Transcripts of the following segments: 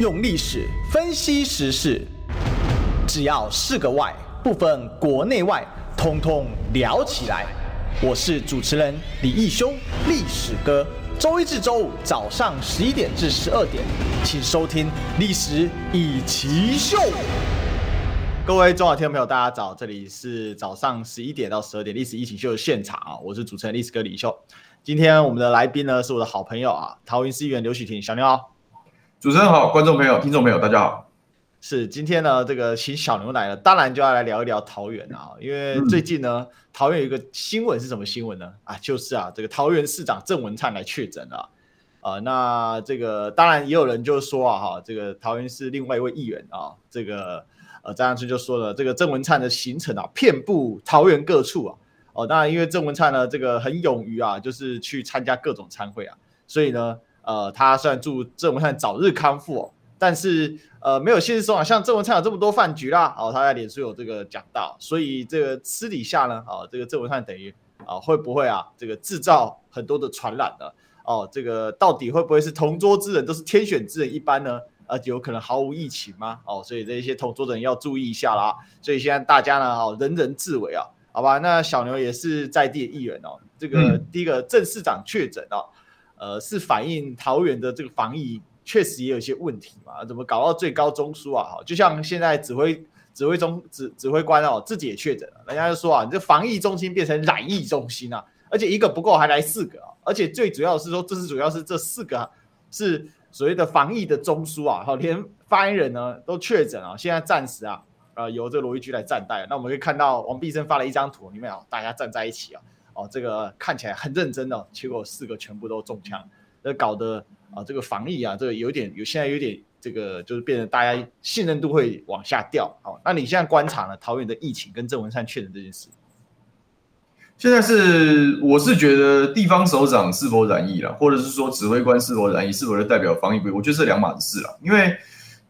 用历史分析时事，只要是个“外”，不分国内外，通通聊起来。我是主持人李义修，历史哥。周一至周五早上十一点至十二点，请收听《历史一起秀》。各位中小听众朋友，大家早！这里是早上十一点到十二点《历史一起秀》的现场啊，我是主持人历史哥李义修。今天我们的来宾呢，是我的好朋友啊，桃园市议员刘许婷，小牛好。主持人好，观众朋友、听众朋友，大家好。是今天呢，这个请小牛来了，当然就要来聊一聊桃园啊，因为最近呢，嗯、桃园有一个新闻是什么新闻呢？啊，就是啊，这个桃园市长郑文灿来确诊了啊。那这个当然也有人就说啊，哈，这个桃园市另外一位议员啊，这个呃张阳春就说了，这个郑文灿的行程啊，遍布桃园各处啊。哦，当然因为郑文灿呢，这个很勇于啊，就是去参加各种餐会啊，所以呢。呃，他虽然祝郑文灿早日康复哦，但是呃，没有现实中啊，像郑文灿有这么多饭局啦，哦，他在脸书有这个讲到，所以这个私底下呢，哦，这个郑文灿等于啊、哦，会不会啊，这个制造很多的传染呢？哦，这个到底会不会是同桌之人都是天选之人一般呢？呃，有可能毫无疫情吗？哦，所以这些同桌的人要注意一下啦。所以现在大家呢，哦，人人自危啊，好吧？那小牛也是在地的议员哦，这个第一个郑市长确诊哦。呃，是反映桃园的这个防疫确实也有一些问题嘛？怎么搞到最高中枢啊？哈，就像现在指挥指挥中指指挥官哦，自己也确诊了，人家就说啊，你这防疫中心变成染疫中心啊，而且一个不够还来四个啊，而且最主要是说，这是主要是这四个是所谓的防疫的中枢啊，哈，连发言人呢都确诊啊，现在暂时啊，呃，由这个罗一居来暂代。那我们可以看到王必胜发了一张图，里面啊，大家站在一起啊。哦，这个看起来很认真哦，结果四个全部都中枪，那搞得啊，这个防疫啊，这个有点有现在有点这个就是变得大家信任度会往下掉。好，那你现在观察呢？桃园的疫情跟郑文灿确诊这件事，现在是我是觉得地方首长是否染疫了，或者是说指挥官是否染疫，是否就代表防疫不？我觉得是两码子事了。因为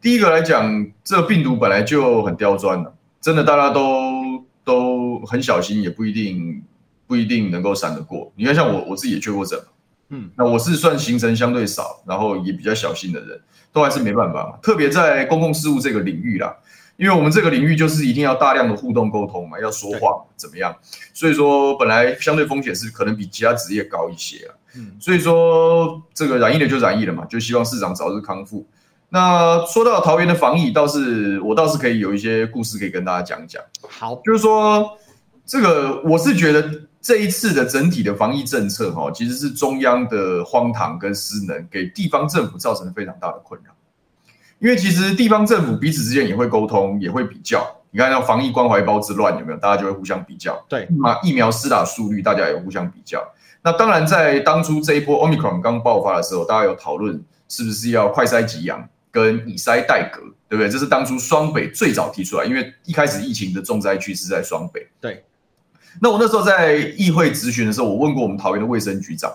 第一个来讲，这病毒本来就很刁钻了，真的大家都都很小心，也不一定。不一定能够闪得过。你看，像我我自己也确过诊，嗯，那我是算行程相对少，然后也比较小心的人，都还是没办法嘛。特别在公共事务这个领域啦，因为我们这个领域就是一定要大量的互动沟通嘛，要说话怎么样？所以说本来相对风险是可能比其他职业高一些啊。嗯，所以说这个染疫了就染疫了嘛，就希望市长早日康复。那说到桃园的防疫，倒是我倒是可以有一些故事可以跟大家讲讲。好，就是说这个我是觉得。这一次的整体的防疫政策，哈，其实是中央的荒唐跟失能，给地方政府造成了非常大的困扰。因为其实地方政府彼此之间也会沟通，也会比较。你看，那防疫关怀包之乱有没有？大家就会互相比较。对，疫苗施打速率，大家也互相比较。那当然，在当初这一波 Omicron 刚爆发的时候，大家有讨论是不是要快筛急阳跟以筛代隔，对不对？这是当初双北最早提出来，因为一开始疫情的重灾区是在双北。对。那我那时候在议会质询的时候，我问过我们桃园的卫生局长，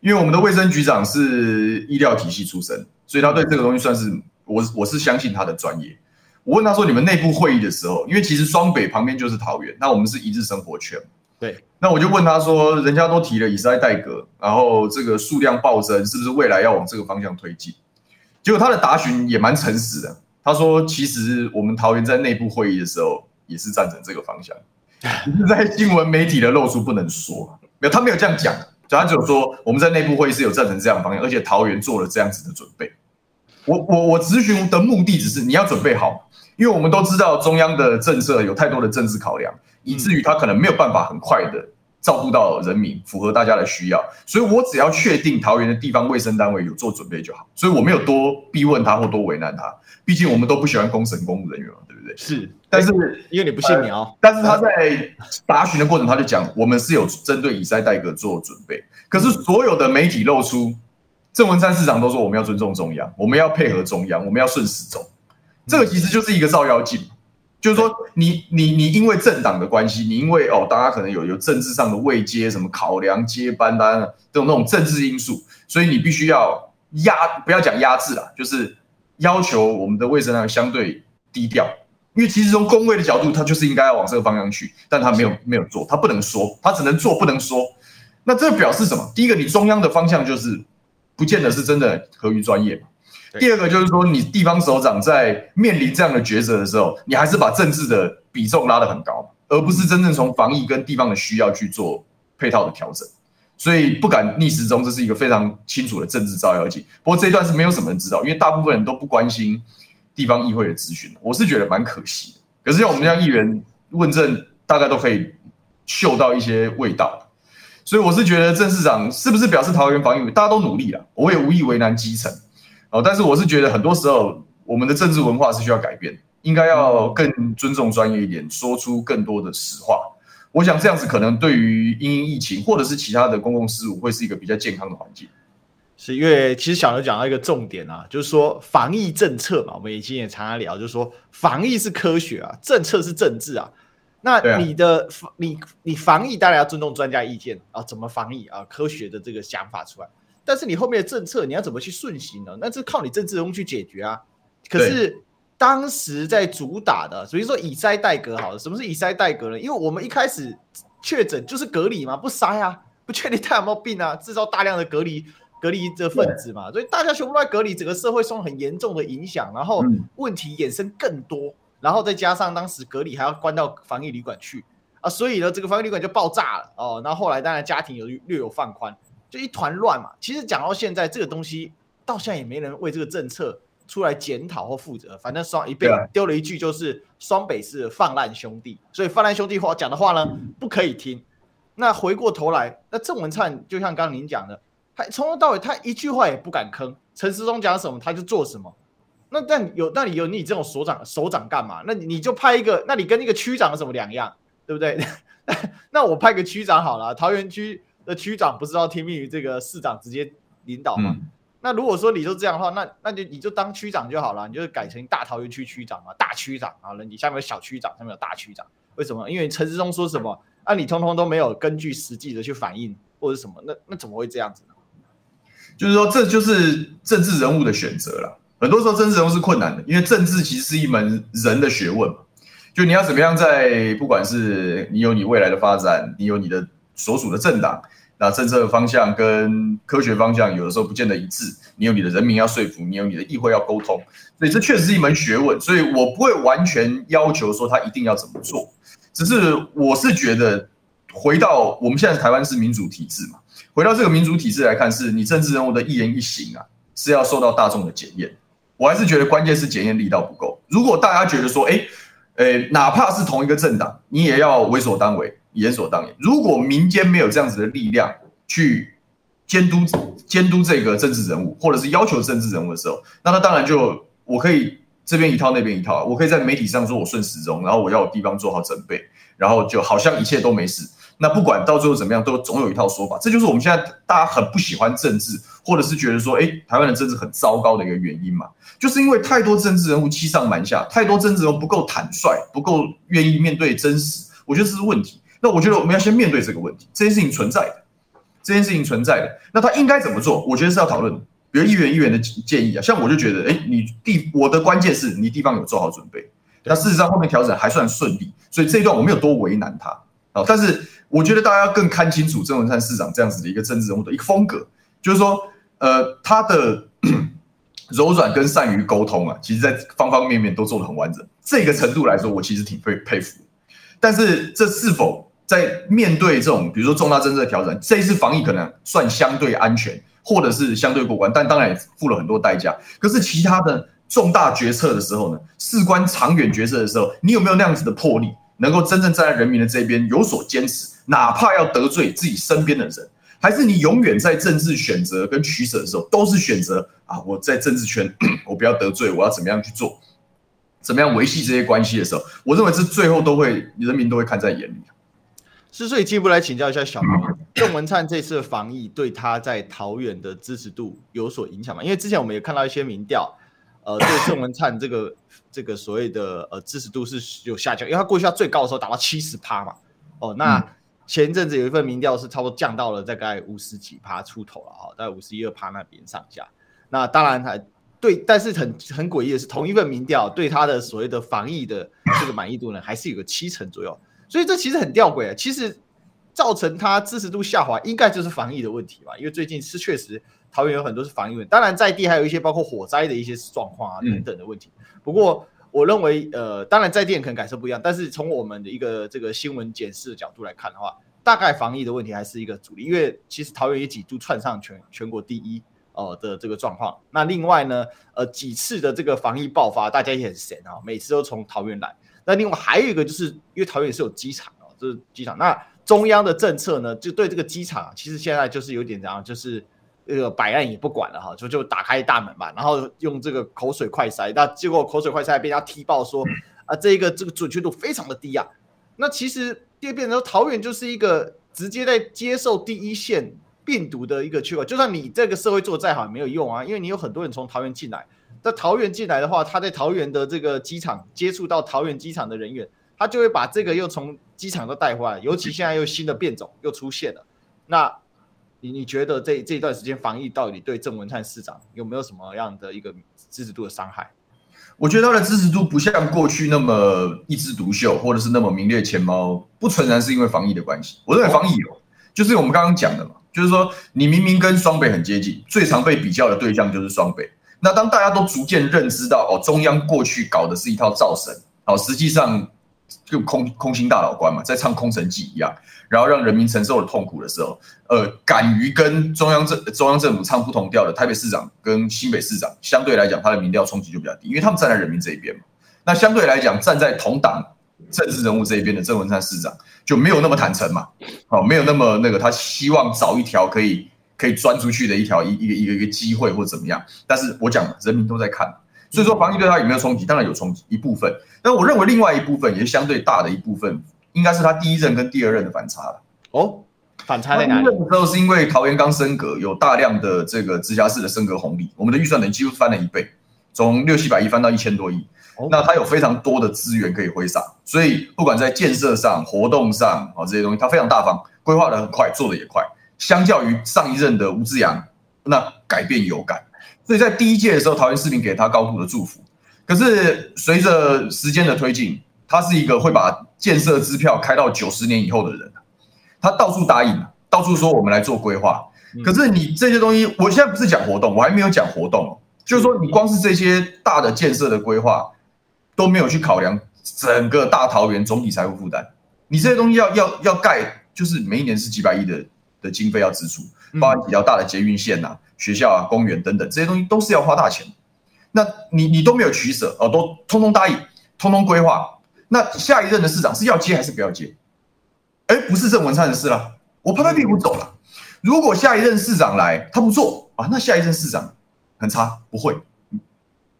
因为我们的卫生局长是医疗体系出身，所以他对这个东西算是我我是相信他的专业。我问他说：“你们内部会议的时候，因为其实双北旁边就是桃园，那我们是一日生活圈，对。那我就问他说：人家都提了以筛代隔，然后这个数量暴增，是不是未来要往这个方向推进？结果他的答询也蛮诚实的，他说：其实我们桃园在内部会议的时候也是赞成这个方向。”是 在新闻媒体的露出不能说，没有，他没有这样讲，他只有说我们在内部会议是有赞成这样的方向，而且桃园做了这样子的准备。我我我咨询的目的只是你要准备好，因为我们都知道中央的政策有太多的政治考量，以至于他可能没有办法很快的照顾到人民，符合大家的需要。所以我只要确定桃园的地方卫生单位有做准备就好，所以我没有多逼问他或多为难他，毕竟我们都不喜欢公审公务人员嘛，对？是。但是因为你不信苗、呃，但是他在答询的过程，他就讲我们是有针对以赛代格做准备。可是所有的媒体露出，郑文山市长都说我们要尊重中央，我们要配合中央，我们要顺时钟。这个其实就是一个照妖镜，就是说你你你因为政党的关系，你因为哦大家可能有有政治上的位阶什么考量接班单这种那种政治因素，所以你必须要压不要讲压制啦，就是要求我们的卫生量相对低调。因为其实从工位的角度，他就是应该要往这个方向去，但他没有没有做，他不能说，他只能做不能说。那这表示什么？第一个，你中央的方向就是不见得是真的合于专业嘛。第二个就是说，你地方首长在面临这样的抉择的时候，你还是把政治的比重拉得很高，而不是真正从防疫跟地方的需要去做配套的调整。所以不敢逆时钟，这是一个非常清楚的政治照妖镜。不过这一段是没有什么人知道，因为大部分人都不关心地方议会的咨询。我是觉得蛮可惜的。可是像我们这样议员问政，大概都可以嗅到一些味道。所以我是觉得郑市长是不是表示桃园防疫，大家都努力了，我也无意为难基层。哦，但是我是觉得很多时候我们的政治文化是需要改变，应该要更尊重专业一点，说出更多的实话。我想这样子可能对于因疫情或者是其他的公共事务会是一个比较健康的环境。是因为其实小刘讲到一个重点啊，就是说防疫政策嘛，我们以前也常常聊，就是说防疫是科学啊，政策是政治啊。那你的你你防疫当然要尊重专家意见啊，怎么防疫啊，科学的这个想法出来。但是你后面的政策你要怎么去顺行呢？那是靠你政治人物去解决啊。可是。当时在主打的，所以说以筛代隔好了。什么是以筛代隔呢？因为我们一开始确诊就是隔离嘛，不筛啊，不确定他有没有病啊，制造大量的隔离隔离的分子嘛，所以大家全部都在隔离，整个社会受很严重的影响，然后问题衍生更多，然后再加上当时隔离还要关到防疫旅馆去啊，所以呢，这个防疫旅馆就爆炸了哦。然后后来当然家庭有略有放宽，就一团乱嘛。其实讲到现在，这个东西到现在也没人为这个政策。出来检讨或负责，反正双一被丢了一句就是双北是放烂兄弟，所以放烂兄弟话讲的话呢不可以听。那回过头来，那郑文灿就像刚刚您讲的，他从头到尾他一句话也不敢吭，陈时中讲什么他就做什么。那但有那你有你这种所长首长干嘛？那你就派一个，那你跟那个区长有什么两样？对不对？那我派个区长好了，桃园区的区长不是要听命于这个市长直接领导吗？嗯那如果说你就这样的话，那那就你就当区长就好了，你就改成大桃园区区长嘛，大区长啊，你下面有小区长，下面有大区长，为什么？因为陈时中说什么，啊，你通通都没有根据实际的去反映或者什么，那那怎么会这样子呢？就是说，这就是政治人物的选择了。很多时候，政治人物是困难的，因为政治其实是一门人的学问。就你要怎么样在，不管是你有你未来的发展，你有你的所属的政党。那政策方向跟科学方向有的时候不见得一致，你有你的人民要说服，你有你的议会要沟通，所以这确实是一门学问。所以我不会完全要求说他一定要怎么做，只是我是觉得回到我们现在台湾是民主体制嘛，回到这个民主体制来看，是你政治人物的一言一行啊是要受到大众的检验。我还是觉得关键是检验力道不够。如果大家觉得说，哎，呃，哪怕是同一个政党，你也要为所当为。言所当然。如果民间没有这样子的力量去监督监督这个政治人物，或者是要求政治人物的时候，那他当然就我可以这边一套那边一套，我可以在媒体上说我顺时钟，然后我要有地方做好准备，然后就好像一切都没事。那不管到最后怎么样，都总有一套说法。这就是我们现在大家很不喜欢政治，或者是觉得说，哎，台湾的政治很糟糕的一个原因嘛，就是因为太多政治人物欺上瞒下，太多政治人物不够坦率，不够愿意面对真实。我觉得这是问题。那我觉得我们要先面对这个问题，这件事情存在的，这件事情存在的，那他应该怎么做？我觉得是要讨论的，比如议员议员的建议啊，像我就觉得，哎，你地我的关键是你地方有做好准备，那事实上后面调整还算顺利，所以这一段我没有多为难他啊。但是我觉得大家要更看清楚郑文灿市长这样子的一个政治人物的一个风格，就是说，呃，他的 柔软跟善于沟通啊，其实在方方面面都做得很完整，这个程度来说，我其实挺佩佩服。但是这是否？在面对这种，比如说重大政策的调整，这一次防疫可能算相对安全，或者是相对过关，但当然也付了很多代价。可是其他的重大决策的时候呢，事关长远决策的时候，你有没有那样子的魄力，能够真正站在人民的这边有所坚持，哪怕要得罪自己身边的人，还是你永远在政治选择跟取舍的时候，都是选择啊，我在政治圈，我不要得罪，我要怎么样去做，怎么样维系这些关系的时候，我认为这最后都会人民都会看在眼里。是，所以进一步来请教一下小明，郑文灿这次的防疫对他在桃园的支持度有所影响吗？因为之前我们也看到一些民调，呃，对郑文灿这个这个所谓的呃支持度是有下降，因为他过去他最高的时候达到七十趴嘛，哦，那前一阵子有一份民调是差不多降到了大概五十几趴出头了哈，大概五十一二趴那边上下。那当然还对，但是很很诡异的是，同一份民调对他的所谓的防疫的这个满意度呢，还是有个七成左右。所以这其实很吊诡啊！其实造成他支持度下滑，应该就是防疫的问题吧？因为最近是确实桃园有很多是防疫问题，当然在地还有一些包括火灾的一些状况啊等等的问题。嗯、不过我认为，呃，当然在店可能感受不一样，但是从我们的一个这个新闻检视的角度来看的话，大概防疫的问题还是一个主力，因为其实桃园也几度窜上全全国第一哦、呃、的这个状况。那另外呢，呃，几次的这个防疫爆发，大家也很闲啊，每次都从桃园来。那另外还有一个，就是因为桃园是有机场哦，这、是机场。那中央的政策呢，就对这个机场，其实现在就是有点这样，就是这个摆烂也不管了哈，就就打开大门吧，然后用这个口水快塞。那结果口水快塞被人家踢爆说，啊，这个这个准确度非常的低啊。那其实就变成说，桃园就是一个直接在接受第一线病毒的一个区块。就算你这个社会做得再好也没有用啊，因为你有很多人从桃园进来。在桃园进来的话，他在桃园的这个机场接触到桃园机场的人员，他就会把这个又从机场都带回来。尤其现在又新的变种又出现了，那你你觉得这这段时间防疫到底对郑文灿市长有没有什么样的一个支持度的伤害？我觉得他的支持度不像过去那么一枝独秀，或者是那么名列前茅，不纯然是因为防疫的关系。我认为防疫有，就是我们刚刚讲的嘛，就是说你明明跟双北很接近，最常被比较的对象就是双北。那当大家都逐渐认知到哦，中央过去搞的是一套造神，哦，实际上就空空心大老官嘛，在唱空城计一样，然后让人民承受了痛苦的时候，呃，敢于跟中央政中央政府唱不同调的台北市长跟新北市长，相对来讲他的民调冲击就比较低，因为他们站在人民这一边嘛。那相对来讲，站在同党政治人物这一边的郑文灿市长就没有那么坦诚嘛，哦，没有那么那个，他希望找一条可以。可以钻出去的一条一一个一个一个机会或怎么样，但是我讲人民都在看，所以说防疫对他有没有冲击？当然有冲击一部分，但我认为另外一部分也是相对大的一部分，应该是他第一任跟第二任的反差了。哦，反差在哪里？第一任的时候是因为桃园刚升格，有大量的这个直辖市的升格红利，我们的预算等于几乎翻了一倍，从六七百亿翻到一千多亿，那他有非常多的资源可以挥洒，所以不管在建设上、活动上啊这些东西，他非常大方，规划的很快，做的也快。相较于上一任的吴志扬，那改变有感，所以在第一届的时候，桃园市民给他高度的祝福。可是随着时间的推进，他是一个会把建设支票开到九十年以后的人。他到处答应，到处说我们来做规划。可是你这些东西，我现在不是讲活动，我还没有讲活动，就是说你光是这些大的建设的规划都没有去考量整个大桃园总体财务负担。你这些东西要要要盖，就是每一年是几百亿的。的经费要支出，包含比较大的捷运线呐、啊、学校啊、公园等等这些东西都是要花大钱。那你你都没有取舍哦，都通通答应，通通规划。那下一任的市长是要接还是不要接？哎，不是郑文灿的事了，我拍拍屁股走了。如果下一任市长来，他不做啊，那下一任市长很差，不会，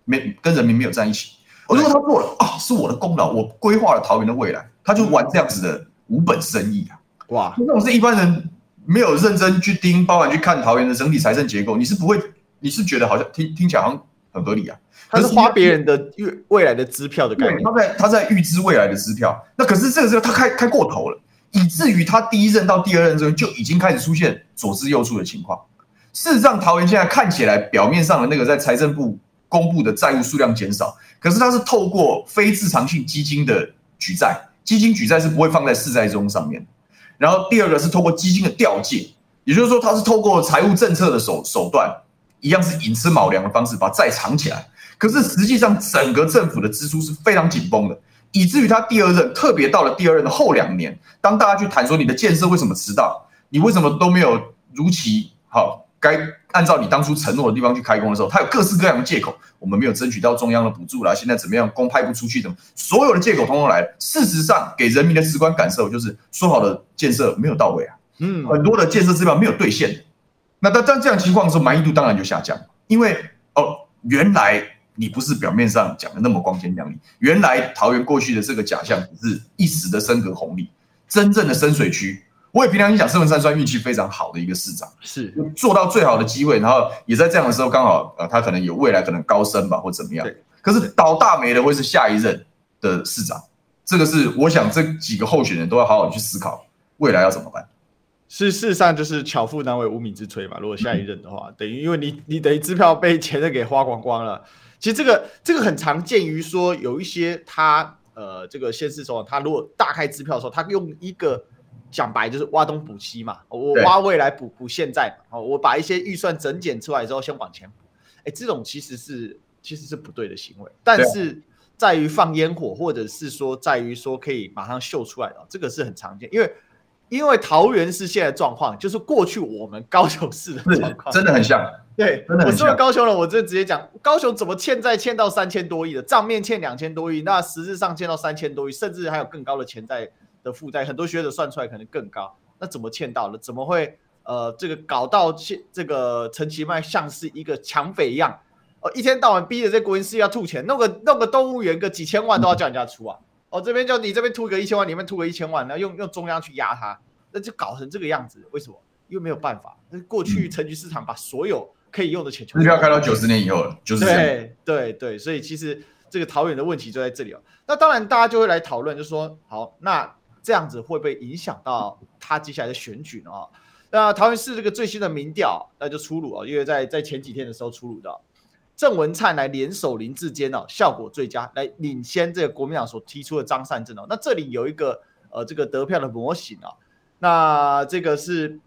没跟人民没有在一起。如果他做了啊，是我的功劳，我规划了桃园的未来，他就玩这样子的无本生意啊！哇，那我是一般人。没有认真去盯，包含去看桃园的整体财政结构，你是不会，你是觉得好像听听起来好像很合理啊？他是花别人的预未来的支票的概念，他在他在预支未来的支票。那可是这个时候他开开过头了，以至于他第一任到第二任之后就已经开始出现左支右绌的情况。事实上，桃园现在看起来表面上的那个在财政部公布的债务数量减少，可是它是透过非自偿性基金的举债，基金举债是不会放在市债中上面。然后第二个是透过基金的调借，也就是说，它是透过财务政策的手手段，一样是寅吃卯粮的方式把债藏起来。可是实际上，整个政府的支出是非常紧绷的，以至于他第二任，特别到了第二任的后两年，当大家去谈说你的建设为什么迟到，你为什么都没有如期好。该按照你当初承诺的地方去开工的时候，他有各式各样的借口，我们没有争取到中央的补助啦，现在怎么样，工派不出去，怎么所有的借口通通来了。事实上，给人民的直观感受就是说好的建设没有到位啊，嗯，很多的建设资料没有兑现。那当当这样情况的时候，满意度当然就下降，因为哦，原来你不是表面上讲的那么光鲜亮丽，原来桃园过去的这个假象只是一时的升格红利，真正的深水区。我也凭良心讲，郑文灿算运气非常好的一个市长，是做到最好的机会，然后也在这样的时候刚好，呃，他可能有未来可能高升吧，或怎么样。对可是倒大霉的会是下一任的市长，这个是我想这几个候选人都要好好去思考未来要怎么办。是事实上就是巧妇难为无米之炊嘛。如果下一任的话，嗯、等于因为你你等于支票被前任给花光光了。其实这个这个很常见于说有一些他呃这个县市首长，他如果大开支票的时候，他用一个。讲白就是挖东补西嘛，我挖未来补补现在嘛，我把一些预算整减出来之后先往前补，哎，这种其实是其实是不对的行为，但是在于放烟火，或者是说在于说可以马上秀出来的，这个是很常见，因为因为桃园市现在的状况就是过去我们高雄市的状况，真的很像。对，我作为高雄人，我就直接讲，高雄怎么欠债欠到三千多亿的账面欠两千多亿，那实质上欠到三千多亿，甚至还有更高的潜在的负债，很多学者算出来可能更高。那怎么欠到了？怎么会呃这个搞到现这个陈其迈像是一个抢匪一样？哦、呃，一天到晚逼着这国营事业要吐钱，弄个弄个动物园个几千万都要叫人家出啊！哦，这边叫你这边吐个一千万，里面吐个一千万，然后用用中央去压他，那就搞成这个样子，为什么？因为没有办法，那过去陈局市场把所有可以用的钱，支票开到九十年以后了，就是对对对，所以其实这个桃园的问题就在这里哦。那当然，大家就会来讨论，就说好，那这样子会不会影响到他接下来的选举呢？那桃园市这个最新的民调那就出炉哦，因为在在前几天的时候出炉的，郑文灿来联手林志坚哦，效果最佳，来领先这个国民党所提出的张善政哦。那这里有一个呃这个得票的模型啊，那这个是。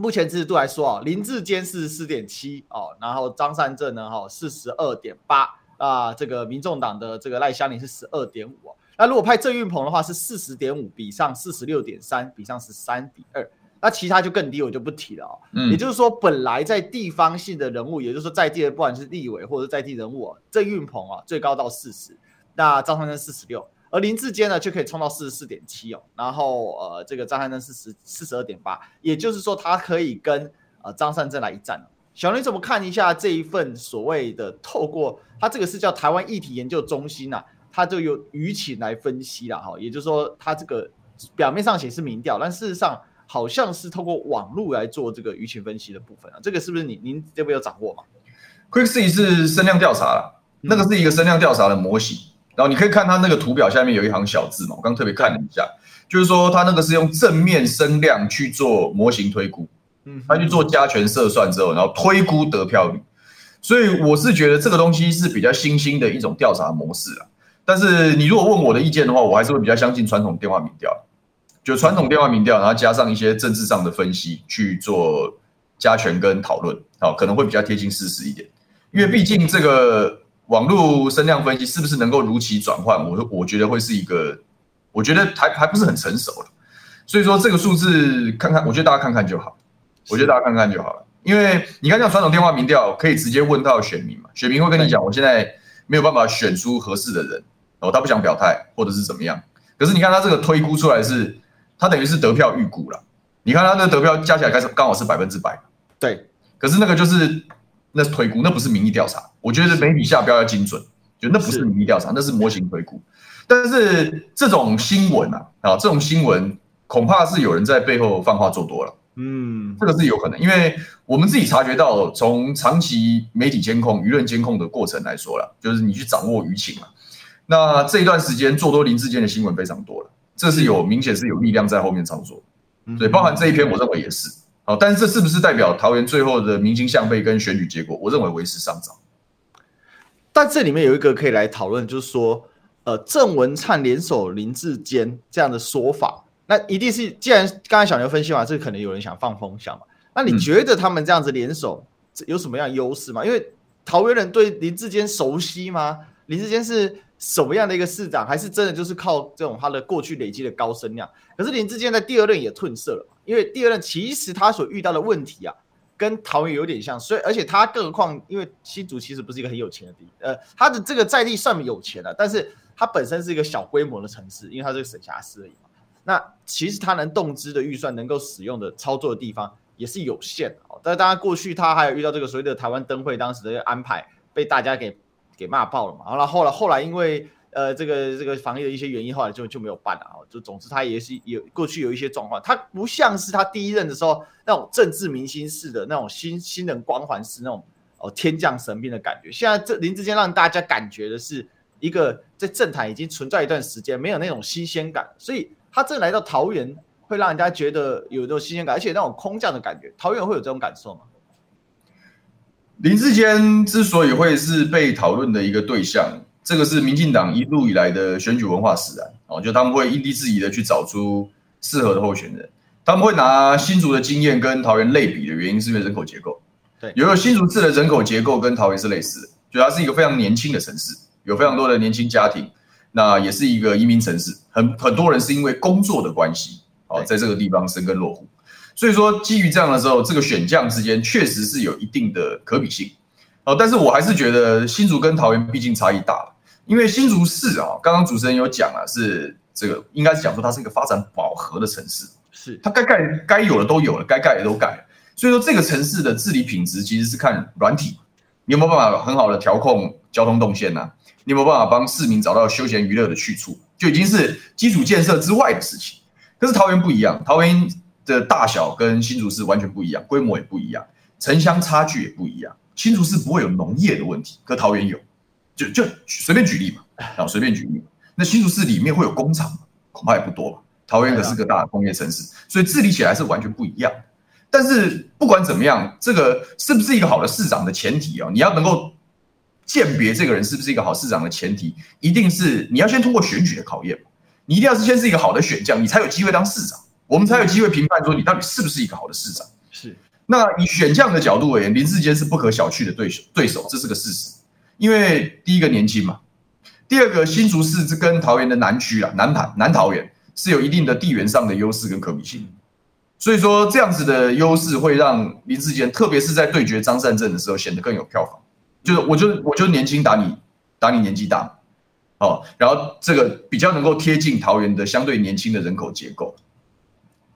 目前制度来说啊，林志坚是四点七哦，然后张善政呢哈四十二点八啊，这个民众党的这个赖香伶是十二点五，那如果派郑运鹏的话是四十点五比上四十六点三比上十三比二，那其他就更低，我就不提了哦。嗯，也就是说，本来在地方性的人物，也就是说在地的不管是立委或者在地人物，郑运鹏啊最高到四十，那张三生四十六。而林志坚呢，就可以冲到四十四点七哦，然后呃，这个张三生是十四十二点八，也就是说，他可以跟呃张善政来一战。小林怎么看一下这一份所谓的透过他这个是叫台湾议题研究中心呐、啊，他就有舆情来分析了哈，也就是说，它这个表面上显示民调，但事实上好像是透过网络来做这个舆情分析的部分啊，这个是不是你您这边有掌握吗？Quick 是声量调查了，那个是一个声量调查的模型。然后你可以看它那个图表下面有一行小字嘛，我刚特别看了一下，就是说它那个是用正面声量去做模型推估，嗯，它去做加权测算之后，然后推估得票率，所以我是觉得这个东西是比较新兴的一种调查模式啊。但是你如果问我的意见的话，我还是会比较相信传统电话民调，就传统电话民调，然后加上一些政治上的分析去做加权跟讨论，好，可能会比较贴近事实一点，因为毕竟这个。网络声量分析是不是能够如期转换？我我觉得会是一个，我觉得还还不是很成熟了。所以说这个数字看看，我觉得大家看看就好。我觉得大家看看就好了，因为你看像传统电话民调，可以直接问到选民嘛，选民会跟你讲，我现在没有办法选出合适的人，哦，他不想表态或者是怎么样。可是你看他这个推估出来是，他等于是得票预估了。你看他那个得票加起来开始刚好是百分之百。对，可是那个就是。那是推估，那不是民意调查。我觉得媒体下标要精准，就那不是民意调查，那是模型推估。但是这种新闻啊，啊，这种新闻恐怕是有人在背后放话做多了。嗯，这个是有可能，因为我们自己察觉到，从长期媒体监控、舆论监控的过程来说了，就是你去掌握舆情嘛。那这一段时间做多林志坚的新闻非常多了，这是有明显是有力量在后面操作。所以包含这一篇，我认为也是。好，但是这是不是代表桃园最后的明星向背跟选举结果？我认为为时尚早。但这里面有一个可以来讨论，就是说，呃，郑文灿联手林志坚这样的说法，那一定是既然刚才小牛分析完，这可能有人想放风向嘛？那你觉得他们这样子联手有什么样的优势吗？因为桃园人对林志坚熟悉吗？林志坚是什么样的一个市长？还是真的就是靠这种他的过去累积的高声量？可是林志坚在第二任也褪色了。因为第二任其实他所遇到的问题啊，跟桃园有点像，所以而且他更何况，因为新竹其实不是一个很有钱的地，呃，他的这个在地算有钱了，但是他本身是一个小规模的城市，因为他是个省辖市而已嘛。那其实他能动支的预算，能够使用的操作的地方也是有限的哦。但当然过去他还有遇到这个所谓的台湾灯会当时的安排，被大家给给骂爆了嘛。然后后来后来因为。呃，这个这个防疫的一些原因，后来就就没有办了啊。就总之，他也是有过去有一些状况，他不像是他第一任的时候那种政治明星式的那种新新人光环式那种哦天降神兵的感觉。现在这林志坚让大家感觉的是一个在政坛已经存在一段时间，没有那种新鲜感，所以他这来到桃园会让人家觉得有这种新鲜感，而且那种空降的感觉，桃园会有这种感受吗？林志坚之所以会是被讨论的一个对象。这个是民进党一路以来的选举文化使然哦，就他们会因地制宜的去找出适合的候选人。他们会拿新竹的经验跟桃园类比的原因，是因为人口结构。对，有个新竹市的人口结构跟桃园是类似的，就它是一个非常年轻的城市，有非常多的年轻家庭，那也是一个移民城市，很很多人是因为工作的关系，哦，在这个地方生根落户。所以说，基于这样的时候，这个选将之间确实是有一定的可比性。哦，但是我还是觉得新竹跟桃园毕竟差异大了，因为新竹市啊，刚刚主持人有讲啊，是这个应该是讲说它是一个发展饱和的城市。是它该盖该有的都有了，该盖的都盖了，所以说这个城市的治理品质其实是看软体，你有没有办法很好的调控交通动线呢、啊？你有没有办法帮市民找到休闲娱乐的去处？就已经是基础建设之外的事情。可是桃园不一样，桃园的大小跟新竹市完全不一样，规模也不一样，城乡差距也不一样。新竹市不会有农业的问题，可桃园有，就就随便举例嘛，然后随便举例，那新竹市里面会有工厂吗？恐怕也不多吧。桃园可是个大的工业城市，所以治理起来是完全不一样。但是不管怎么样，这个是不是一个好的市长的前提哦，你要能够鉴别这个人是不是一个好市长的前提，一定是你要先通过选举的考验。你一定要是先是一个好的选将，你才有机会当市长，我们才有机会评判说你到底是不是一个好的市长。是。那以选将的角度而言，林志坚是不可小觑的对手，对手这是个事实。因为第一个年轻嘛，第二个新竹市是跟桃园的南区啊，南盘南桃园。是有一定的地缘上的优势跟可比性，所以说这样子的优势会让林志坚，特别是在对决张善政的时候显得更有票房。就是我就我就年轻打你，打你年纪大，哦，然后这个比较能够贴近桃园的相对年轻的人口结构。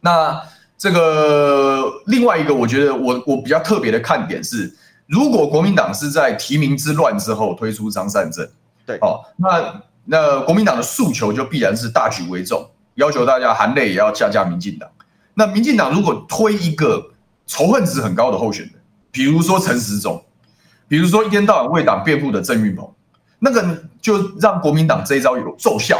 那这个另外一个，我觉得我我比较特别的看点是，如果国民党是在提名之乱之后推出张善政，对，哦，那那国民党的诉求就必然是大局为重。要求大家含泪也要下架民进党。那民进党如果推一个仇恨值很高的候选人，比如说陈时中，比如说一天到晚为党辩护的郑运鹏，那个就让国民党这一招有奏效。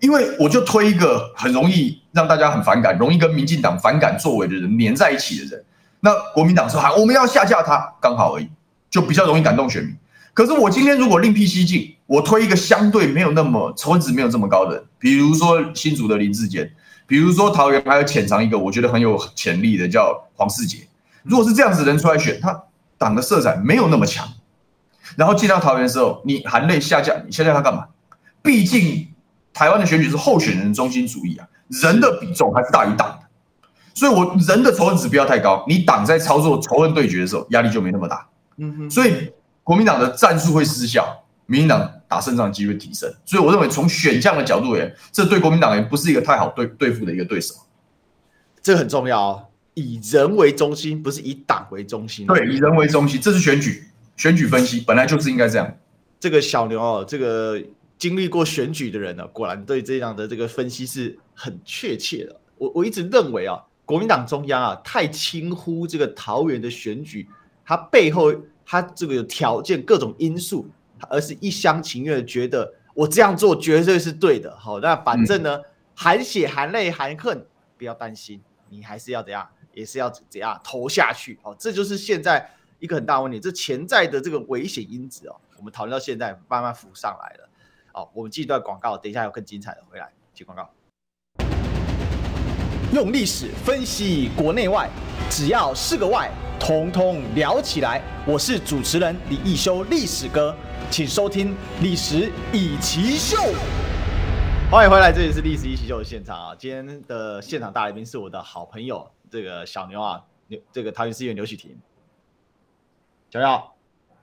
因为我就推一个很容易让大家很反感、容易跟民进党反感作为的人黏在一起的人，那国民党说喊我们要下架他，刚好而已，就比较容易感动选民。可是我今天如果另辟蹊径，我推一个相对没有那么仇恨值没有这么高的，比如说新竹的林志坚，比如说桃园还有潜藏一个我觉得很有潜力的叫黄世杰。如果是这样子的人出来选，他党的色彩没有那么强，然后进到桃园的时候，你含泪下架，你下架他干嘛？毕竟台湾的选举是候选人中心主义啊，人的比重还是大于党的，所以我人的仇恨值不要太高，你党在操作仇恨对决的时候压力就没那么大。嗯哼，所以。国民党的战术会失效，民进党打胜仗机会提升，所以我认为从选将的角度而言，这对国民党也不是一个太好对对付的一个对手。这个很重要哦，以人为中心，不是以党为中心。对，以人为中心，这是选举选举分析，本来就是应该这样。这个小牛哦，这个经历过选举的人呢，果然对这样的这个分析是很确切的。我我一直认为啊，国民党中央啊太轻忽这个桃园的选举，它背后。它这个有条件各种因素，而是一厢情愿的觉得我这样做绝对是对的。好，那反正呢，含血含泪含恨，不要担心，你还是要怎样，也是要怎样投下去。好，这就是现在一个很大问题，这潜在的这个危险因子哦，我们讨论到现在慢慢浮上来了。好，我们进一段广告，等一下有更精彩的回来，接广告。用历史分析国内外，只要是个“外”。通通聊起来！我是主持人李易修，历史哥，请收听《历史以奇秀》。欢迎回来，这里是《历史一奇秀》的现场啊！今天的现场大来宾是我的好朋友，这个小牛啊，牛这个桃园市议员刘许婷。小牛，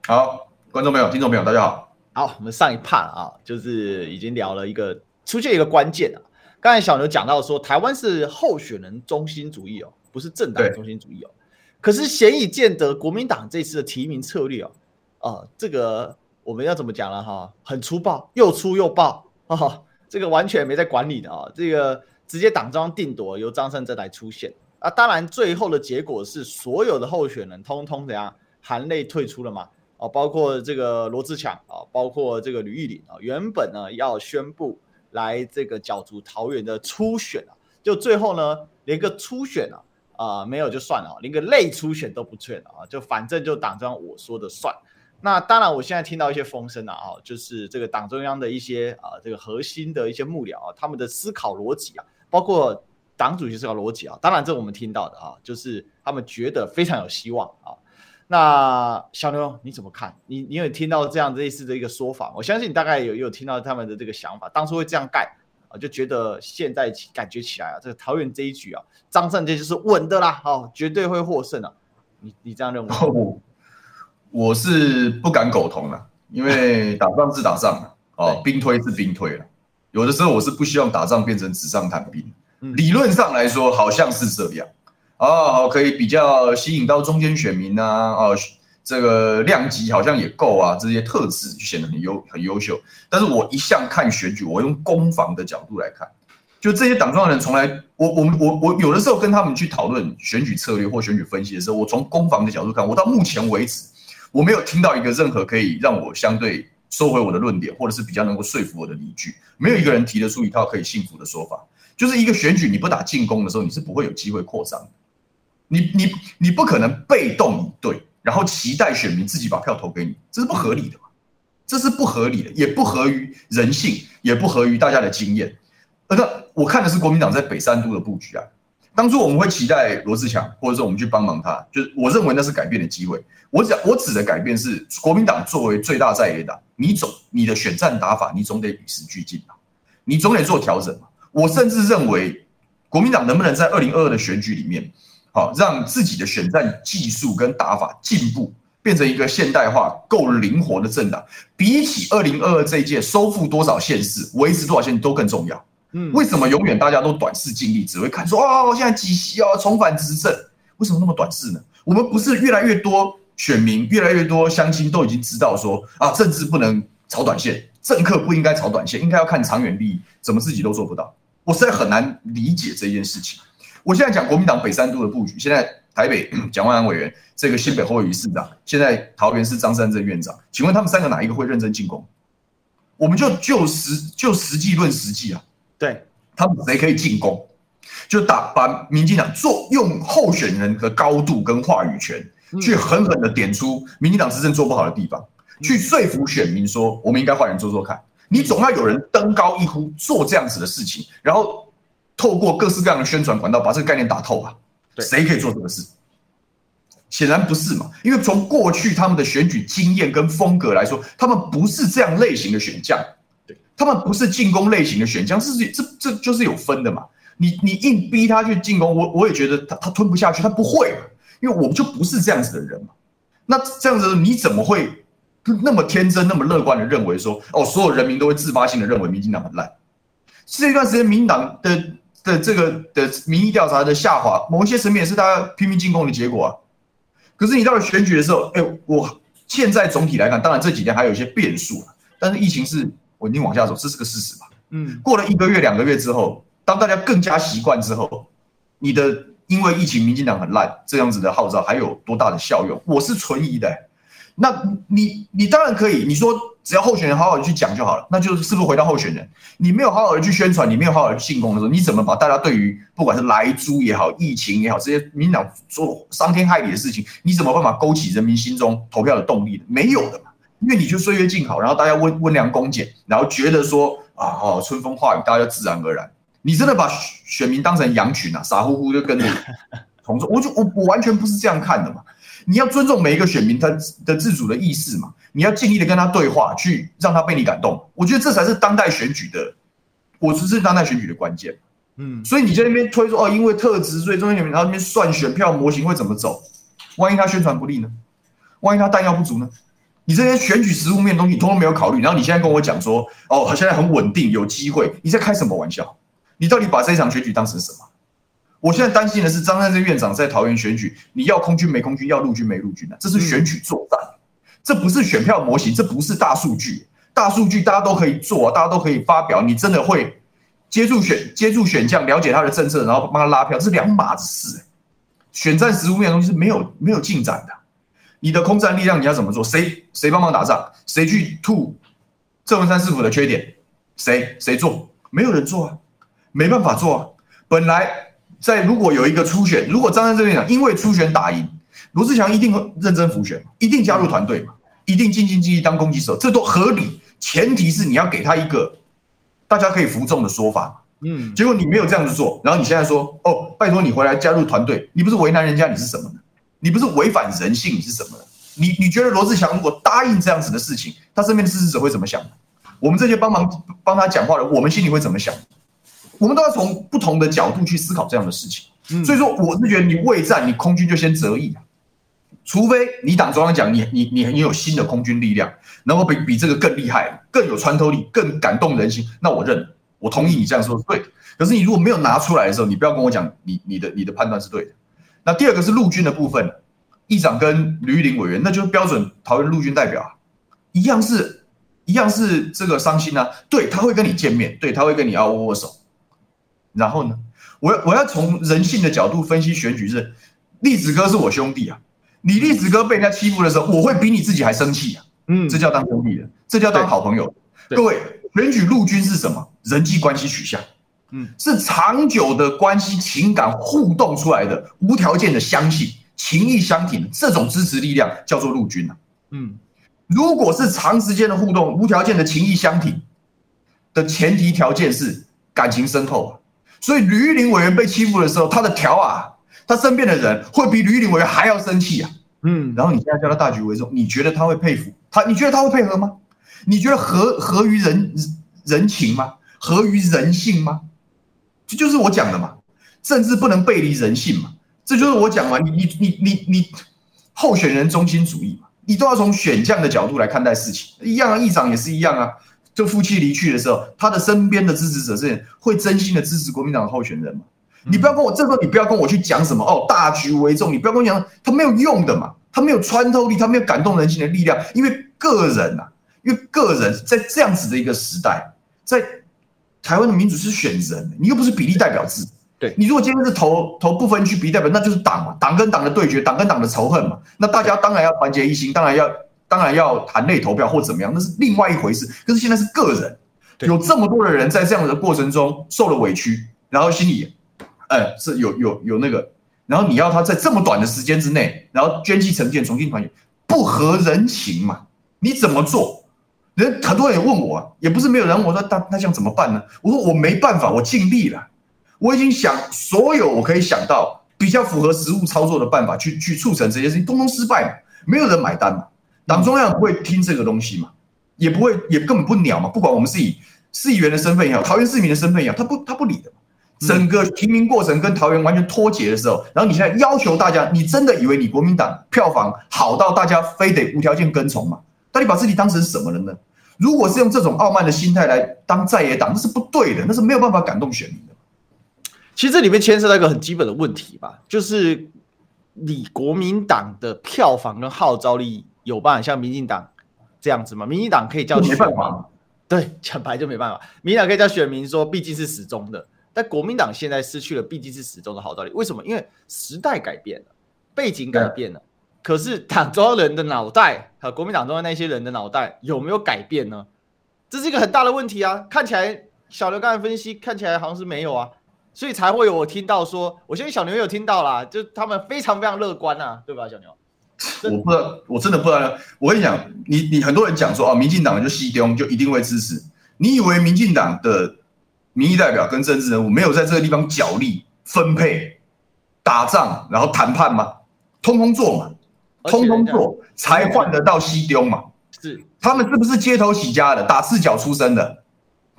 好，观众朋友、听众朋友，大家好。好，我们上一 part 啊，就是已经聊了一个出现一个关键啊。刚才小牛讲到说，台湾是候选人中心主义哦，不是政党中心主义哦。可是显以见得，国民党这次的提名策略哦，啊，这个我们要怎么讲了哈？很粗暴，又粗又暴啊！这个完全没在管理的啊！这个直接党中央定夺，由张善政来出现啊！当然，最后的结果是所有的候选人通通怎样含泪退出了嘛？哦，包括这个罗志强啊，包括这个吕玉玲啊，原本呢要宣布来这个角逐桃园的初选啊，就最后呢连个初选啊。啊、没有就算了，连个类初选都不劝了啊，就反正就党中央我说的算。那当然，我现在听到一些风声啊，就是这个党中央的一些啊，这个核心的一些幕僚啊，他们的思考逻辑啊，包括党主席这个逻辑啊，当然这我们听到的啊，就是他们觉得非常有希望啊。那小牛你怎么看？你你有听到这样类似的一个说法？我相信你大概有有听到他们的这个想法，当初会这样盖啊，就觉得现在感觉起来啊，这个桃园这一局啊，张胜这就是稳的啦，哦，绝对会获胜啊。你你这样认为？哦，我是不敢苟同了，因为打仗是打仗了，哦，兵推是兵推了，有的时候我是不希望打仗变成纸上谈兵。嗯，理论上来说，好像是这样。哦，可以比较吸引到中间选民呐、啊，哦，这个量级好像也够啊，这些特质就显得很优很优秀。但是我一向看选举，我用攻防的角度来看，就这些党中央人从来，我我我我有的时候跟他们去讨论选举策略或选举分析的时候，我从攻防的角度看，我到目前为止，我没有听到一个任何可以让我相对收回我的论点，或者是比较能够说服我的理据，没有一个人提得出一套可以信服的说法。就是一个选举，你不打进攻的时候，你是不会有机会扩张的。你你你不可能被动以对，然后期待选民自己把票投给你，这是不合理的嘛？这是不合理的，也不合于人性，也不合于大家的经验。那我看的是国民党在北三都的布局啊。当初我们会期待罗志强，或者说我们去帮忙他，就是我认为那是改变的机会。我讲我指的改变是国民党作为最大在野党，你总你的选战打法，你总得与时俱进吧，你总得做调整嘛。我甚至认为，国民党能不能在二零二二的选举里面，好，让自己的选战技术跟打法进步，变成一个现代化、够灵活的政党，比起二零二二这一届收复多少县市、维持多少县都更重要。嗯，为什么永远大家都短视尽力，只会看说哦，现在几席哦，重返执政，为什么那么短视呢？我们不是越来越多选民、越来越多乡亲都已经知道说啊，政治不能炒短线，政客不应该炒短线，应该要看长远利益，怎么自己都做不到？我实在很难理解这件事情。我现在讲国民党北三都的布局，现在台北蒋万安委员，这个新北侯友宜市长，现在桃园市张善政院长，请问他们三个哪一个会认真进攻？我们就就实就实际论实际啊，对他们谁可以进攻？就打把民进党做用候选人的高度跟话语权，去狠狠的点出民进党执政做不好的地方，去说服选民说我们应该换人做做看。你总要有人登高一呼做这样子的事情，然后。透过各式各样的宣传管道把这个概念打透啊，对，谁可以做这个事？显然不是嘛，因为从过去他们的选举经验跟风格来说，他们不是这样类型的选将，对，他们不是进攻类型的选将，是这这就是有分的嘛。你你硬逼他去进攻，我我也觉得他他吞不下去，他不会，因为我们就不是这样子的人嘛。那这样子你怎么会那么天真、那么乐观的认为说，哦，所有人民都会自发性的认为民进党很烂？这一段时间民进党的。的这个的民意调查的下滑，某一些层面也是大家拼命进攻的结果啊。可是你到了选举的时候，哎，我现在总体来看，当然这几天还有一些变数，但是疫情是稳定往下走，这是个事实吧？嗯，过了一个月、两个月之后，当大家更加习惯之后，你的因为疫情，民进党很烂这样子的号召还有多大的效用？我是存疑的。那你你当然可以，你说。只要候选人好好的去讲就好了，那就是是不是回到候选人？你没有好好的去宣传，你没有好好的去进攻的时候，你怎么把大家对于不管是莱猪也好、疫情也好，这些民党做伤天害理的事情，你怎么办法勾起人民心中投票的动力？没有的嘛，因为你就岁月静好，然后大家温温良恭俭，然后觉得说啊哦春风化雨，大家自然而然。你真的把选民当成羊群啊，傻乎乎就跟着同桌，我就我我完全不是这样看的嘛。你要尊重每一个选民他的自主的意识嘛，你要尽力的跟他对话，去让他被你感动。我觉得这才是当代选举的，我说这是当代选举的关键。嗯，所以你在那边推说哦，因为特质，所以中间选民然后那边算选票模型会怎么走？万一他宣传不利呢？万一他弹药不足呢？你这些选举实务面的东西，你通通没有考虑。然后你现在跟我讲说，哦，他现在很稳定，有机会，你在开什么玩笑？你到底把这一场选举当成什么？我现在担心的是张善政院长在桃园选举，你要空军没空军，要陆军没陆军，这是选举作战，这不是选票模型，这不是大数据。大数据大家都可以做，大家都可以发表。你真的会接触选接触选将，了解他的政策，然后帮他拉票，这是两码子事。选战实务面的东西是没有没有进展的。你的空战力量你要怎么做？谁谁帮忙打仗？谁去吐郑文山市府的缺点？谁谁做？没有人做啊，没办法做啊。本来。在如果有一个初选，如果张三这边讲因为初选打赢，罗志祥一定会认真辅选，一定加入团队嘛，一定尽心尽力当攻击手，这都合理。前提是你要给他一个大家可以服众的说法，嗯，结果你没有这样子做，然后你现在说哦，拜托你回来加入团队，你不是为难人家，你是什么呢？你不是违反人性，你是什么呢？你你觉得罗志祥如果答应这样子的事情，他身边的支持者会怎么想？我们这些帮忙帮他讲话的，我们心里会怎么想？我们都要从不同的角度去思考这样的事情。所以说，我是觉得你未战，你空军就先折翼，除非你党中央讲你你你你有新的空军力量，能够比比这个更厉害、更有穿透力、更感动人心，那我认，我同意你这样说是对。可是你如果没有拿出来的时候，你不要跟我讲你你的你的判断是对的。那第二个是陆军的部分，议长跟吕玉玲委员，那就是标准桃园陆军代表啊，一样是，一样是这个伤心啊，对，他会跟你见面，对，他会跟你要握握手，然后呢？我要我要从人性的角度分析选举是，栗子哥是我兄弟啊，你栗子哥被人家欺负的时候，我会比你自己还生气啊，嗯，这叫当兄弟的，这叫当好朋友。各位，选举陆军是什么？人际关系取向，嗯，是长久的关系、情感互动出来的，无条件的相信、情谊相挺，这种支持力量叫做陆军啊，嗯，如果是长时间的互动、无条件的情谊相挺的前提条件是感情深厚啊。所以吕玉玲委员被欺负的时候，他的条啊，他身边的人会比吕玉玲委员还要生气啊。嗯，然后你现在叫他大局为重，你觉得他会佩服他？你觉得他会配合吗？你觉得合合于人人情吗？合于人性吗？这就是我讲的嘛，政治不能背离人性嘛。这就是我讲嘛，你你你你你候选人中心主义嘛，你都要从选将的角度来看待事情，一样啊，议长也是一样啊。就夫妻离去的时候，他的身边的支持者是会真心的支持国民党的候选人吗？你不要跟我这时候，你不要跟我去讲什么哦，大局为重，你不要跟我讲，他没有用的嘛，他没有穿透力，他没有感动人心的力量，因为个人啊，因为个人在这样子的一个时代，在台湾的民主是选人，你又不是比例代表制，对，你如果今天是投投不分区比例代表，那就是党嘛，党跟党的对决，党跟党的仇恨嘛，那大家当然要团结一心，当然要。当然要含泪投票或怎么样，那是另外一回事。可是现在是个人，有这么多的人在这样的过程中受了委屈，然后心里，哎，是有有有那个，然后你要他在这么短的时间之内，然后捐弃成见，重新团结，不合人情嘛？你怎么做？人很多人也问我啊，也不是没有人问我说，那那这样怎么办呢？我说我没办法，我尽力了，我已经想所有我可以想到比较符合实物操作的办法去去促成这件事情，通通失败嘛，没有人买单嘛。党中央不会听这个东西嘛，也不会，也根本不鸟嘛。不管我们是以市议员的身份也好，桃园市民的身份也好，他不，他不理的。整个提名过程跟桃园完全脱节的时候，然后你现在要求大家，你真的以为你国民党票房好到大家非得无条件跟从吗？到底把自己当成什么人呢？如果是用这种傲慢的心态来当在野党，那是不对的，那是没有办法感动选民的。其实这里面牵涉到一个很基本的问题吧，就是你国民党的票房跟号召力。有办法像民进党这样子吗？民进党可以叫选民，对，讲白就没办法。民进党可以叫选民说，毕竟是始终的，但国民党现在失去了毕竟是始终的好道理。为什么？因为时代改变了，背景改变了。嗯、可是党中央人的脑袋和国民党中央那些人的脑袋有没有改变呢？这是一个很大的问题啊！看起来小刘刚才分析，看起来好像是没有啊，所以才会有我听到说，我相信小牛有听到啦，就他们非常非常乐观啊，对吧，小牛？我不知道，我真的不知道。我跟你讲，你你很多人讲说啊，民进党就西东就一定会支持。你以为民进党的民意代表跟政治人物没有在这个地方角力、分配、打仗，然后谈判吗？通通做嘛，通通做才换得到西东嘛。是，他们是不是街头起家的，打赤脚出身的？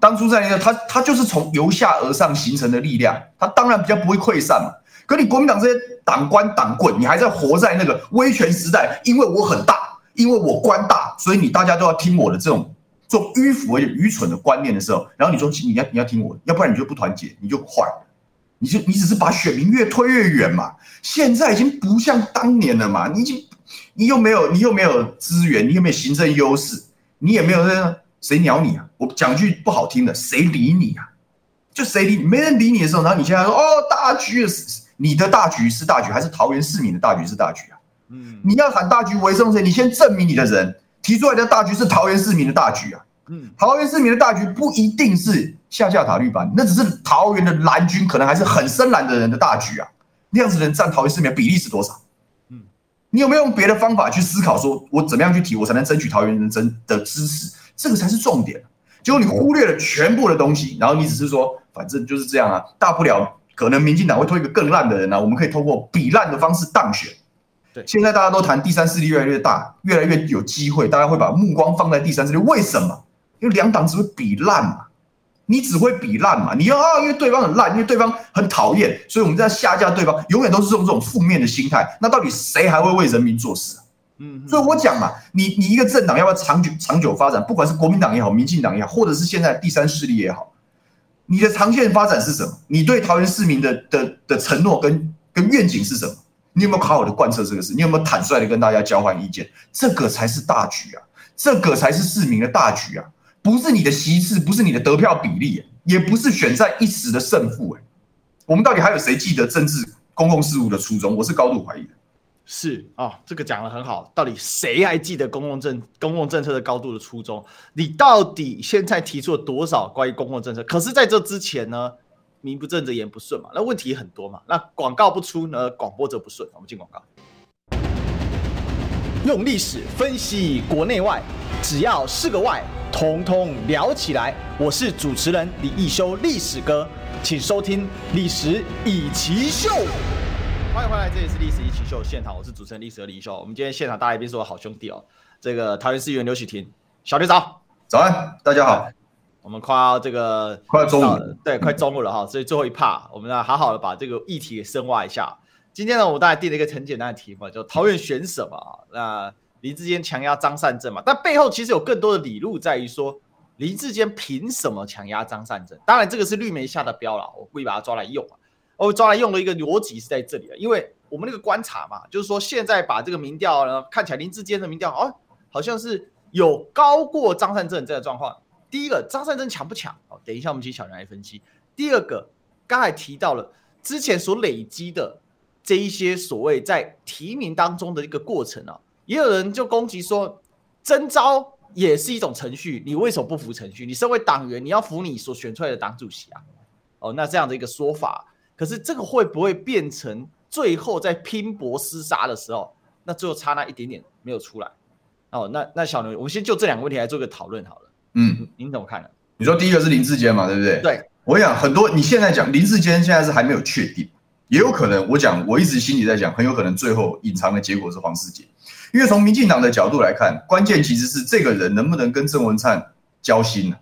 当初在那个他他就是从由下而上形成的力量，他当然比较不会溃散嘛。可你国民党这些党官党棍，你还在活在那个威权时代？因为我很大，因为我官大，所以你大家都要听我的这种这种迂腐而且愚蠢的观念的时候，然后你说你要你要听我，要不然你就不团结，你就坏，你就你只是把选民越推越远嘛。现在已经不像当年了嘛，你已经你又没有你又没有资源，你又没有行政优势，你也没有那谁鸟你啊？我讲句不好听的，谁理你啊？就谁理你？没人理你的时候，然后你现在说哦，大局是。你的大局是大局，还是桃园市民的大局是大局啊？嗯，你要喊大局为重，你先证明你的人提出来的大局是桃园市民的大局啊。嗯，桃园市民的大局不一定是下下塔绿班，那只是桃园的蓝军可能还是很深蓝的人的大局啊。那样子的人占桃园市民的比例是多少？嗯，你有没有用别的方法去思考，说我怎么样去提，我才能争取桃园人真的支持？这个才是重点。结果你忽略了全部的东西，然后你只是说，反正就是这样啊，大不了可能民进党会推一个更烂的人啊，我们可以通过比烂的方式当选。对，现在大家都谈第三势力越来越大，越来越有机会，大家会把目光放在第三势力。为什么？因为两党只会比烂嘛，你只会比烂嘛。你要啊，因为对方很烂，因为对方很讨厌，所以我们在下架对方，永远都是用这种负面的心态。那到底谁还会为人民做事？嗯，所以我讲嘛，你你一个政党要不要长久长久发展？不管是国民党也好，民进党也好，或者是现在第三势力也好，你的长线发展是什么？你对桃园市民的的的承诺跟跟愿景是什么？你有没有好好的贯彻这个事？你有没有坦率的跟大家交换意见？这个才是大局啊！这个才是市民的大局啊！不是你的席次，不是你的得票比例，也不是选战一时的胜负。哎，我们到底还有谁记得政治公共事务的初衷？我是高度怀疑的。是啊、哦，这个讲得很好。到底谁还记得公共政公共政策的高度的初衷？你到底现在提出了多少关于公共政策？可是在这之前呢？名不正则言不顺嘛，那问题很多嘛。那广告不出呢，广播则不顺。我们进广告。用历史分析国内外，只要是个“外”，统统聊起来。我是主持人李易修，历史哥，请收听《历史易起秀》。欢迎回来，这里是《历史一起秀》现场，我是主持人历史哥李秀。我们今天现场大来宾是我好兄弟哦，这个桃园市议员刘许庭，小刘早，早安，大家好。我们快要这个 快中午，对，快中午了哈，所以最后一趴，我们要好好的把这个议题给深挖一下。今天呢，我们大概定了一个很简单的题目，就桃园选什么啊？那林志坚强压张善政嘛，但背后其实有更多的理路在于说，林志坚凭什么强压张善政？当然，这个是绿媒下的标了，我故意把它抓来用啊。我抓来用的一个逻辑是在这里的，因为我们那个观察嘛，就是说现在把这个民调呢，看起来林志坚的民调哦，好像是有高过张善政这个状况。第一个，张善政强不强？好，等一下我们请小梁来分析。第二个，刚才提到了之前所累积的这一些所谓在提名当中的一个过程啊，也有人就攻击说，征召也是一种程序，你为什么不服程序？你身为党员，你要服你所选出来的党主席啊。哦，那这样的一个说法，可是这个会不会变成最后在拼搏厮杀的时候，那最后差那一点点没有出来？哦，那那小刘，我们先就这两个问题来做个讨论好了。嗯，您怎么看呢？你说第一个是林志坚嘛，对不对？对，我讲很多，你现在讲林志坚现在是还没有确定，也有可能我讲我一直心里在讲，很有可能最后隐藏的结果是黄世杰，因为从民进党的角度来看，关键其实是这个人能不能跟郑文灿交心呢？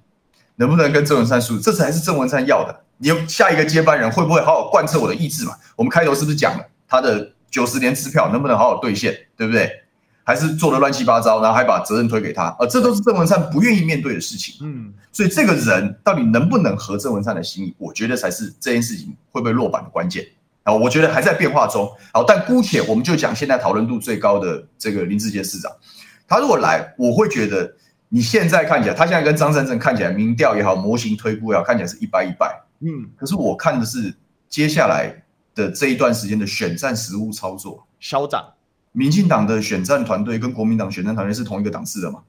能不能跟郑文灿输？这才是郑文灿要的。你有下一个接班人会不会好好贯彻我的意志嘛？我们开头是不是讲了他的九十年支票能不能好好兑现，对不对？还是做的乱七八糟，然后还把责任推给他，呃，这都是郑文灿不愿意面对的事情。嗯，所以这个人到底能不能合郑文灿的心意，我觉得才是这件事情会不会落板的关键。啊，我觉得还在变化中。好，但姑且我们就讲现在讨论度最高的这个林志杰市长，他如果来，我会觉得你现在看起来，他现在跟张善政看起来民调也好，模型推估也好，看起来是一败一败。嗯，可是我看的是接下来的这一段时间的选战实务操作，嚣张。民进党的选战团队跟国民党选战团队是同一个档次的吗？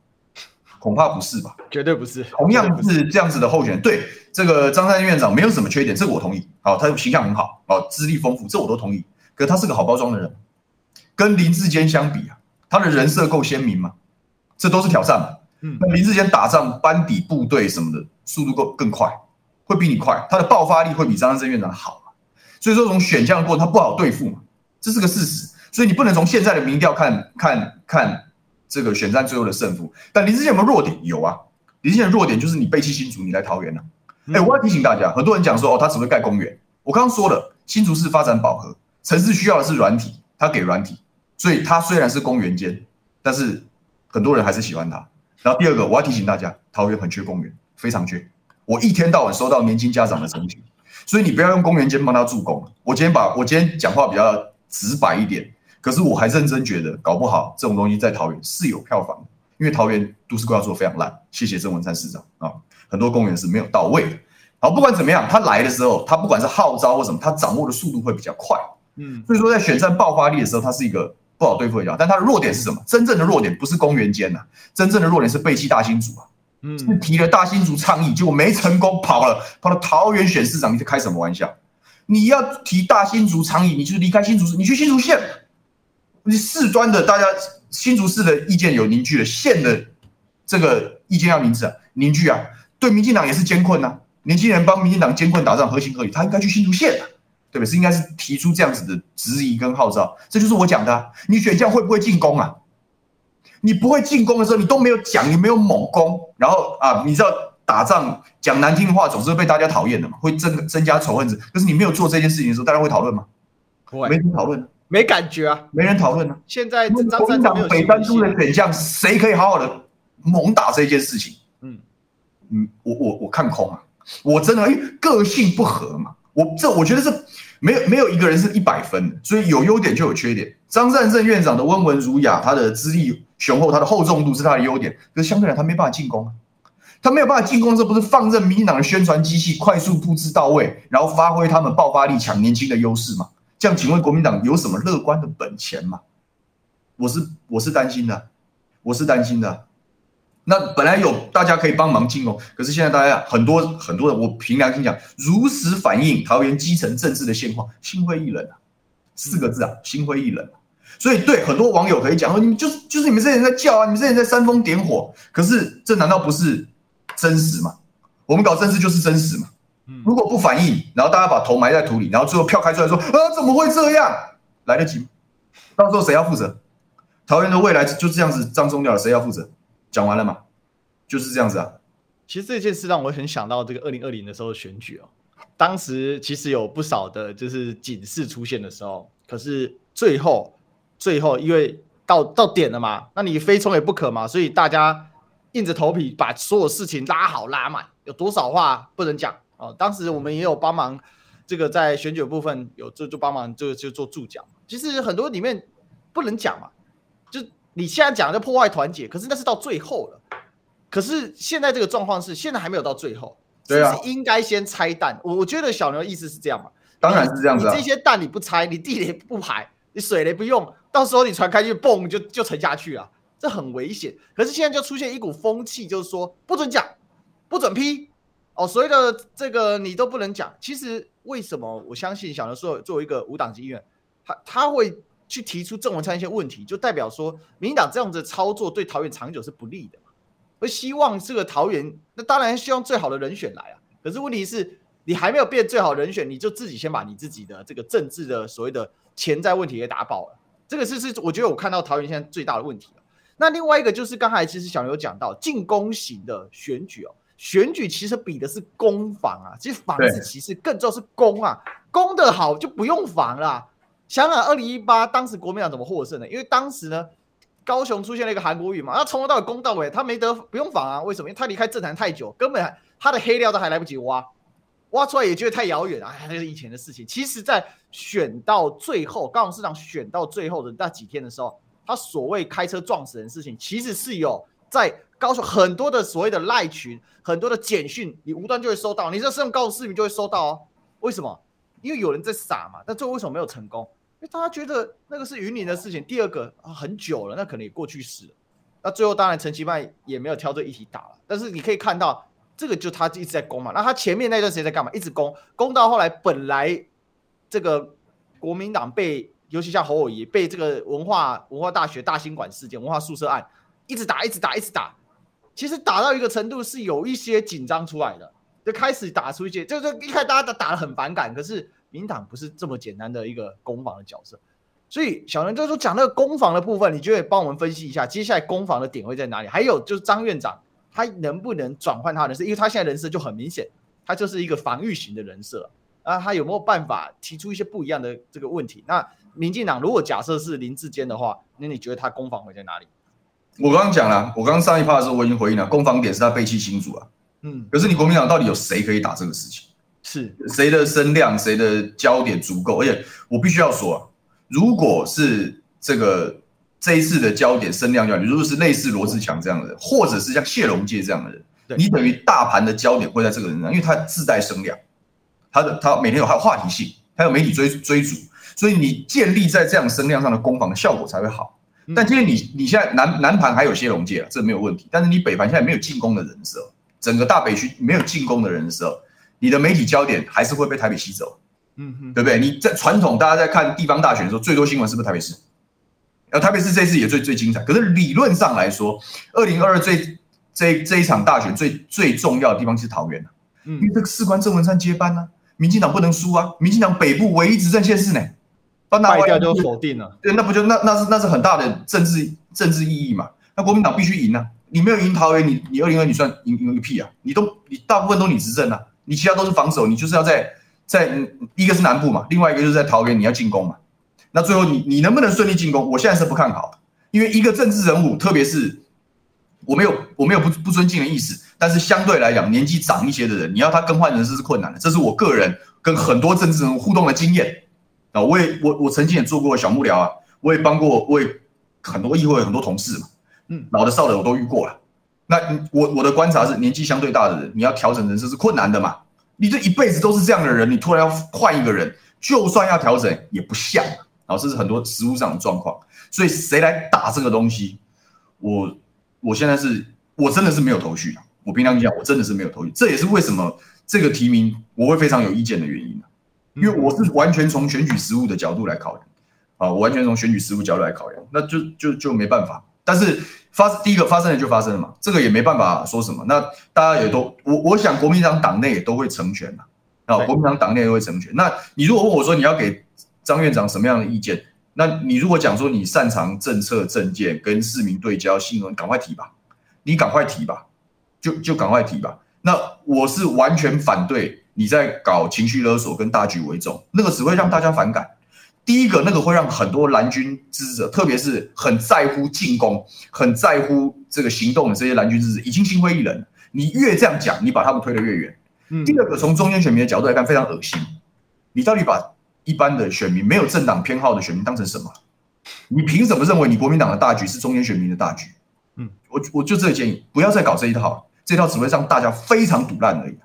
恐怕不是吧？绝对不是。同样是这样子的候选人，对这个张善政院长没有什么缺点，这个我同意。好，他形象很好，哦，资历丰富，这我都同意。可是他是个好包装的人，跟林志坚相比啊，他的人设够鲜明吗？这都是挑战嘛。嗯，那林志坚打仗班底部队什么的速度够更快，会比你快，他的爆发力会比张善政院长好。所以说从选项过他不好对付嘛，这是个事实。所以你不能从现在的民调看看看这个选战最后的胜负，但林志坚有没有弱点？有啊，林志坚的弱点就是你背弃新竹，你来桃园了。哎，我要提醒大家，很多人讲说哦，他只会盖公园。我刚刚说了，新竹市发展饱和，城市需要的是软体，他给软体，所以他虽然是公园间，但是很多人还是喜欢他。然后第二个，我要提醒大家，桃园很缺公园，非常缺。我一天到晚收到年轻家长的陈情，所以你不要用公园间帮他助攻。我今天把我今天讲话比较直白一点。可是我还认真觉得，搞不好这种东西在桃园是有票房的，因为桃园都市规划做得非常烂。谢谢郑文灿市长啊，很多公园是没有到位的。好，不管怎么样，他来的时候，他不管是号召或什么，他掌握的速度会比较快。嗯，所以说在选战爆发力的时候，他是一个不好对付的角。但他的弱点是什么？真正的弱点不是公园间呐，真正的弱点是背弃大新主啊。嗯，提了大新竹倡议，结果没成功，跑了，跑到桃园选市长，你在开什么玩笑？你要提大新竹倡议，你就离开新竹市，你去新竹县。你事端的，大家新竹市的意见有凝聚了，县的这个意见要凝聚啊，凝聚啊，对民进党也是艰困呐。年轻人帮民进党艰困打仗，合情合理，他应该去新竹县的，对不对？是应该是提出这样子的质疑跟号召，这就是我讲的。你选将会不会进攻啊？你不会进攻的时候，你都没有讲，你没有猛攻，然后啊，你知道打仗讲难听的话总是会被大家讨厌的嘛，会增增加仇恨值。可是你没有做这件事情的时候，大家会讨论吗？不会，没人讨论，没感觉啊，没人讨论呢。现在国民党北三都的选项，谁可以好好的猛打这件事情？嗯嗯，我我我看空啊。我真的，因为个性不合嘛，我这我觉得是没有没有一个人是一百分的，所以有优点就有缺点。张善政院长的温文儒雅，他的资历雄厚，他的厚重度是他的优点，可是相对来他没办法进攻，他没有办法进攻，这不是放任民进党的宣传机器快速布置到位，然后发挥他们爆发力抢年轻的优势吗？这样，请问国民党有什么乐观的本钱吗？我是我是担心的，我是担心的。那本来有大家可以帮忙进攻，可是现在大家很多很多人，我凭良心讲，如实反映桃园基层政治的现况，心灰意冷啊，四个字啊，心灰意冷。所以对很多网友可以讲说，你们就是就是你们这些人在叫啊，你们这些人在煽风点火，可是这难道不是真实吗？我们搞政治就是真实嘛。如果不反应，然后大家把头埋在土里，然后最后票开出来说啊，怎么会这样？来得及吗？到时候谁要负责？桃园的未来就这样子葬送掉了，谁要负责？讲完了吗？就是这样子啊。其实这件事让我很想到这个二零二零的时候的选举哦。当时其实有不少的就是警示出现的时候，可是最后最后因为到到点了嘛，那你非冲也不可嘛，所以大家硬着头皮把所有事情拉好拉满。有多少话不能讲哦？当时我们也有帮忙，这个在选举部分有就就帮忙就就做助讲。其实很多里面不能讲嘛，就。你现在讲的破坏团结，可是那是到最后了。可是现在这个状况是，现在还没有到最后，对啊，是应该先拆弹。我我觉得小牛的意思是这样嘛，当然是这样子啊。你这些蛋你不拆，你地雷不排，你水雷不用，到时候你船开去，嘣就就沉下去了，这很危险。可是现在就出现一股风气，就是说不准讲，不准批，哦，所有的这个你都不能讲。其实为什么？我相信小牛说，作为一个无党籍议员，他他会。去提出郑文灿一些问题，就代表说，民进党这样子操作对桃园长久是不利的嘛？会希望这个桃园，那当然希望最好的人选来啊。可是问题是，你还没有变最好人选，你就自己先把你自己的这个政治的所谓的潜在问题给打爆了。这个是是，我觉得我看到桃园现在最大的问题了。那另外一个就是刚才其实小牛讲到进攻型的选举哦，选举其实比的是攻防啊，其实防是其实更重要是攻啊，攻得好就不用防了。想想二零一八当时国民党怎么获胜的？因为当时呢，高雄出现了一个韩国瑜嘛，他从头到尾攻到尾，他没得不用防啊。为什么？因为他离开政坛太久，根本他的黑料都还来不及挖，挖出来也觉得太遥远啊。那是以前的事情。其实，在选到最后，高雄市长选到最后的那几天的时候，他所谓开车撞死人的事情，其实是有在高雄很多的所谓的赖群，很多的简讯，你无端就会收到，你这是用高雄市民就会收到哦。为什么？因为有人在撒嘛。但最后为什么没有成功？因为大家觉得那个是云林的事情，第二个很久了，那可能也过去式了。那最后当然陈其迈也没有挑这一题打了，但是你可以看到这个就他一直在攻嘛。那他前面那段时间在干嘛？一直攻，攻到后来本来这个国民党被，尤其像侯友宜被这个文化文化大学大兴馆事件、文化宿舍案一直打，一直打，一直打。其实打到一个程度是有一些紧张出来的，就开始打出一些，就是一开始大家打得很反感，可是。民党不是这么简单的一个攻防的角色，所以小人就说讲那个攻防的部分，你就会帮我们分析一下，接下来攻防的点会在哪里？还有就是张院长他能不能转换他的人设？因为他现在人设就很明显，他就是一个防御型的人设啊，他有没有办法提出一些不一样的这个问题？那民进党如果假设是林志坚的话，那你觉得他攻防会在哪里？我刚刚讲了，我刚刚上一趴的时候我已经回应了，攻防点是他背弃新主啊，嗯，可是你国民党到底有谁可以打这个事情？是谁的声量，谁的焦点足够？而且我必须要说啊，如果是这个这一次的焦点声量焦点，如果是类似罗志强这样的人，或者是像谢龙介这样的人，你等于大盘的焦点会在这个人上，因为他自带声量，他的他每天有还有话题性，还有媒体追追逐，所以你建立在这样声量上的攻防的效果才会好。但今天你你现在南南盘还有谢龙介啊，这没有问题，但是你北盘现在没有进攻的人的时候，整个大北区没有进攻的人的时候。你的媒体焦点还是会被台北吸走，嗯哼，对不对？你在传统大家在看地方大选的时候，最多新闻是不是台北市？呃，台北市这次也最最精彩。可是理论上来说，二零二二最这这一场大选最最重要的地方是桃园、嗯、因为这个事关郑文灿接班呢、啊，民进党不能输啊，民进党北部唯一执政县市呢，败掉就否定了，对，那不就那那是那是很大的政治政治意义嘛，那国民党必须赢啊，你没有赢桃园，你你二零二你算赢赢个屁啊，你都你大部分都你执政啊，你其他都是防守，你就是要在在一个是南部嘛，另外一个就是在桃园你要进攻嘛，那最后你你能不能顺利进攻，我现在是不看好，因为一个政治人物，特别是。我没有我没有不不尊敬的意思，但是相对来讲，年纪长一些的人，你要他更换人事是困难的。这是我个人跟很多政治人物互动的经验啊。我也我我曾经也做过小幕僚啊，我也帮过我也很多议会很多同事嘛，嗯，老的少的我都遇过了。那我我的观察是，年纪相对大的人，你要调整人事是困难的嘛。你这一辈子都是这样的人，你突然要换一个人，就算要调整也不像啊。这是很多实务上的状况，所以谁来打这个东西，我。我现在是，我真的是没有头绪。我平常讲，我真的是没有头绪。这也是为什么这个提名我会非常有意见的原因，因为我是完全从选举实务的角度来考量啊，我完全从选举实务角度来考量，那就就就没办法。但是发第一个发生了就发生了嘛，这个也没办法说什么。那大家也都，我我想国民党党内也都会成全嘛，啊，国民党党内也会成全。那你如果问我说你要给张院长什么样的意见？那你如果讲说你擅长政策政见跟市民对焦新闻，赶快提吧，你赶快提吧，就就赶快提吧。那我是完全反对你在搞情绪勒索跟大局为重，那个只会让大家反感。第一个，那个会让很多蓝军支持者，特别是很在乎进攻、很在乎这个行动的这些蓝军支持者，已经心灰意冷。你越这样讲，你把他们推得越远。嗯。第二个，从中间选民的角度来看，非常恶心。你到底把？一般的选民没有政党偏好的选民当成什么？你凭什么认为你国民党的大局是中间选民的大局？嗯，我我就这个建议，不要再搞这一套，这套只会让大家非常堵烂而已。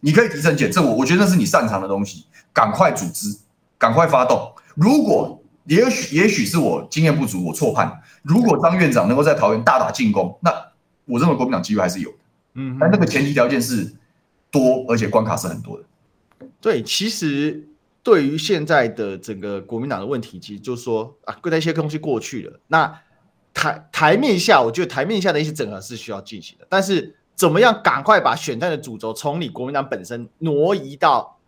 你可以提升检，这我我觉得那是你擅长的东西，赶快组织，赶快发动。如果也许也许是我经验不足，我错判。如果张院长能够在桃园大打进攻，那我认为国民党机会还是有的。嗯，但那个前提条件是多，而且关卡是很多的。对，其实。对于现在的整个国民党的问题，其实就是说啊，那些东西过去了。那台台面下，我觉得台面下的一些整合是需要进行的。但是，怎么样赶快把选战的主轴从你国民党本身挪移到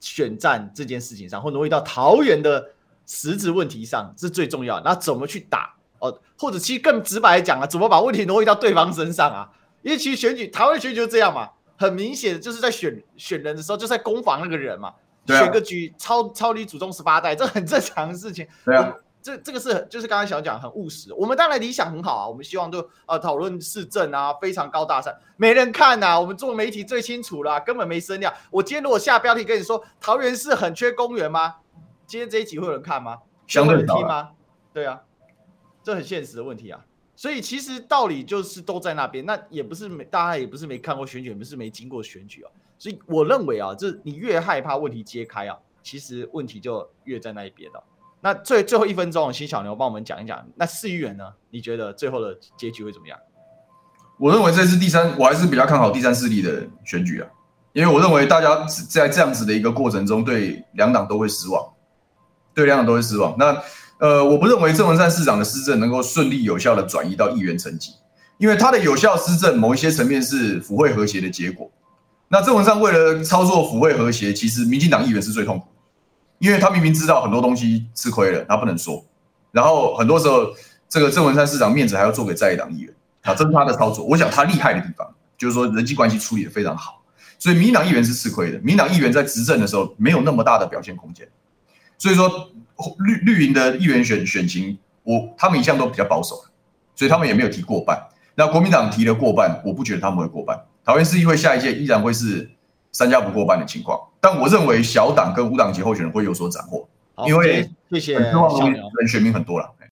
选战这件事情上，或挪移到桃园的实质问题上，是最重要。那怎么去打？哦，或者其实更直白来讲啊，怎么把问题挪移到对方身上啊？因为其实选举，台湾选举就是这样嘛，很明显的就是在选选人的时候，就在攻防那个人嘛。啊、选个局超超离祖宗十八代，这很正常的事情。对啊，这这个是就是刚才想讲很务实。我们当然理想很好啊，我们希望就呃讨论市政啊，非常高大上，没人看呐、啊。我们做媒体最清楚了、啊，根本没声量。我今天如果下标题跟你说桃园市很缺公园吗？今天这一集会有人看吗？相对有人听吗？对啊，这很现实的问题啊。所以其实道理就是都在那边，那也不是没大家也不是没看过选举，也不是没经过选举啊。所以我认为啊，就是你越害怕问题揭开啊，其实问题就越在那一边了。那最最后一分钟，请小牛帮我们讲一讲，那市议员呢？你觉得最后的结局会怎么样？我认为这次第三，我还是比较看好第三势力的选举啊，因为我认为大家在这样子的一个过程中，对两党都会失望，对两党都会失望。那呃，我不认为郑文灿市长的施政能够顺利有效的转移到议员层级，因为他的有效施政某一些层面是府会和谐的结果。那郑文灿为了操作府会和谐，其实民进党议员是最痛苦，因为他明明知道很多东西吃亏了，他不能说。然后很多时候，这个郑文灿市长面子还要做给在野党议员，啊，这是他的操作。我想他厉害的地方，就是说人际关系处理得非常好。所以民进党议员是吃亏的，民进党议员在执政的时候没有那么大的表现空间。所以说绿绿营的议员选选情，我他们一向都比较保守，所以他们也没有提过半。那国民党提了过半，我不觉得他们会过半。桃园市议会下一届依然会是三家不过半的情况，但我认为小党跟无党籍候选人会有所斩获，因为谢谢小牛，选民很多了。